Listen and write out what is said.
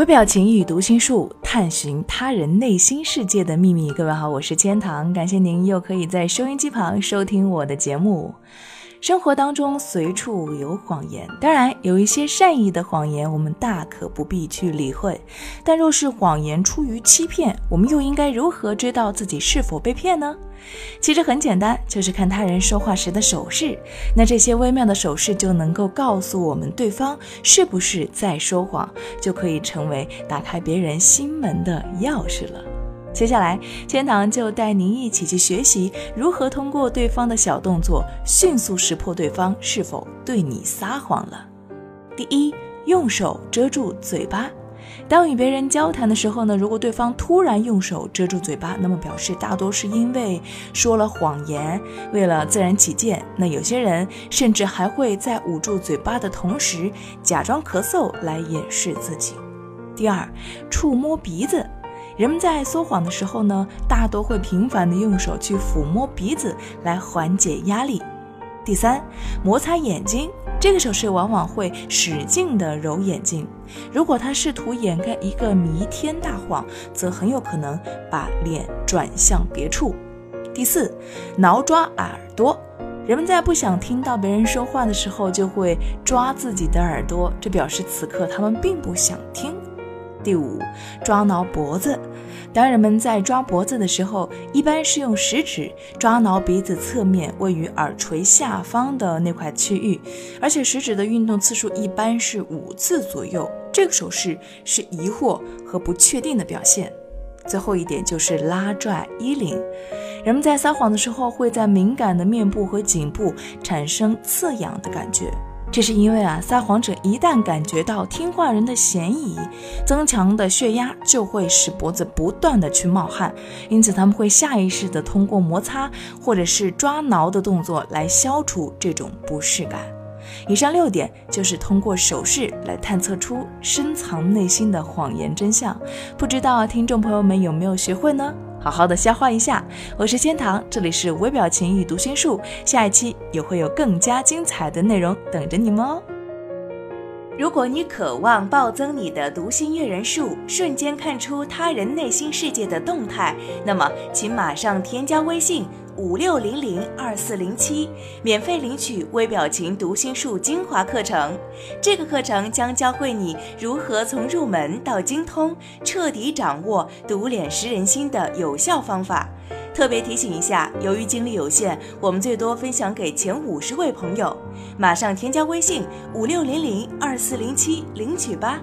微表情与读心术，探寻他人内心世界的秘密。各位好，我是千堂，感谢您又可以在收音机旁收听我的节目。生活当中随处有谎言，当然有一些善意的谎言，我们大可不必去理会。但若是谎言出于欺骗，我们又应该如何知道自己是否被骗呢？其实很简单，就是看他人说话时的手势。那这些微妙的手势就能够告诉我们对方是不是在说谎，就可以成为打开别人心门的钥匙了。接下来，千堂就带您一起去学习如何通过对方的小动作，迅速识破对方是否对你撒谎了。第一，用手遮住嘴巴。当与别人交谈的时候呢，如果对方突然用手遮住嘴巴，那么表示大多是因为说了谎言。为了自然起见，那有些人甚至还会在捂住嘴巴的同时，假装咳嗽来掩饰自己。第二，触摸鼻子。人们在说谎的时候呢，大多会频繁的用手去抚摸鼻子来缓解压力。第三，摩擦眼睛，这个手势往往会使劲的揉眼睛。如果他试图掩盖一个弥天大谎，则很有可能把脸转向别处。第四，挠抓耳朵，人们在不想听到别人说话的时候，就会抓自己的耳朵，这表示此刻他们并不想听。第五，抓挠脖子。当人们在抓脖子的时候，一般是用食指抓挠鼻子侧面位于耳垂下方的那块区域，而且食指的运动次数一般是五次左右。这个手势是疑惑和不确定的表现。最后一点就是拉拽衣领。人们在撒谎的时候，会在敏感的面部和颈部产生刺痒的感觉。这是因为啊，撒谎者一旦感觉到听话人的嫌疑，增强的血压就会使脖子不断的去冒汗，因此他们会下意识的通过摩擦或者是抓挠的动作来消除这种不适感。以上六点就是通过手势来探测出深藏内心的谎言真相，不知道听众朋友们有没有学会呢？好好的消化一下，我是千堂，这里是微表情与读心术，下一期也会有更加精彩的内容等着你们哦。如果你渴望暴增你的读心阅人数，瞬间看出他人内心世界的动态，那么请马上添加微信。五六零零二四零七，免费领取微表情读心术精华课程。这个课程将教会你如何从入门到精通，彻底掌握读脸识人心的有效方法。特别提醒一下，由于精力有限，我们最多分享给前五十位朋友。马上添加微信五六零零二四零七领取吧。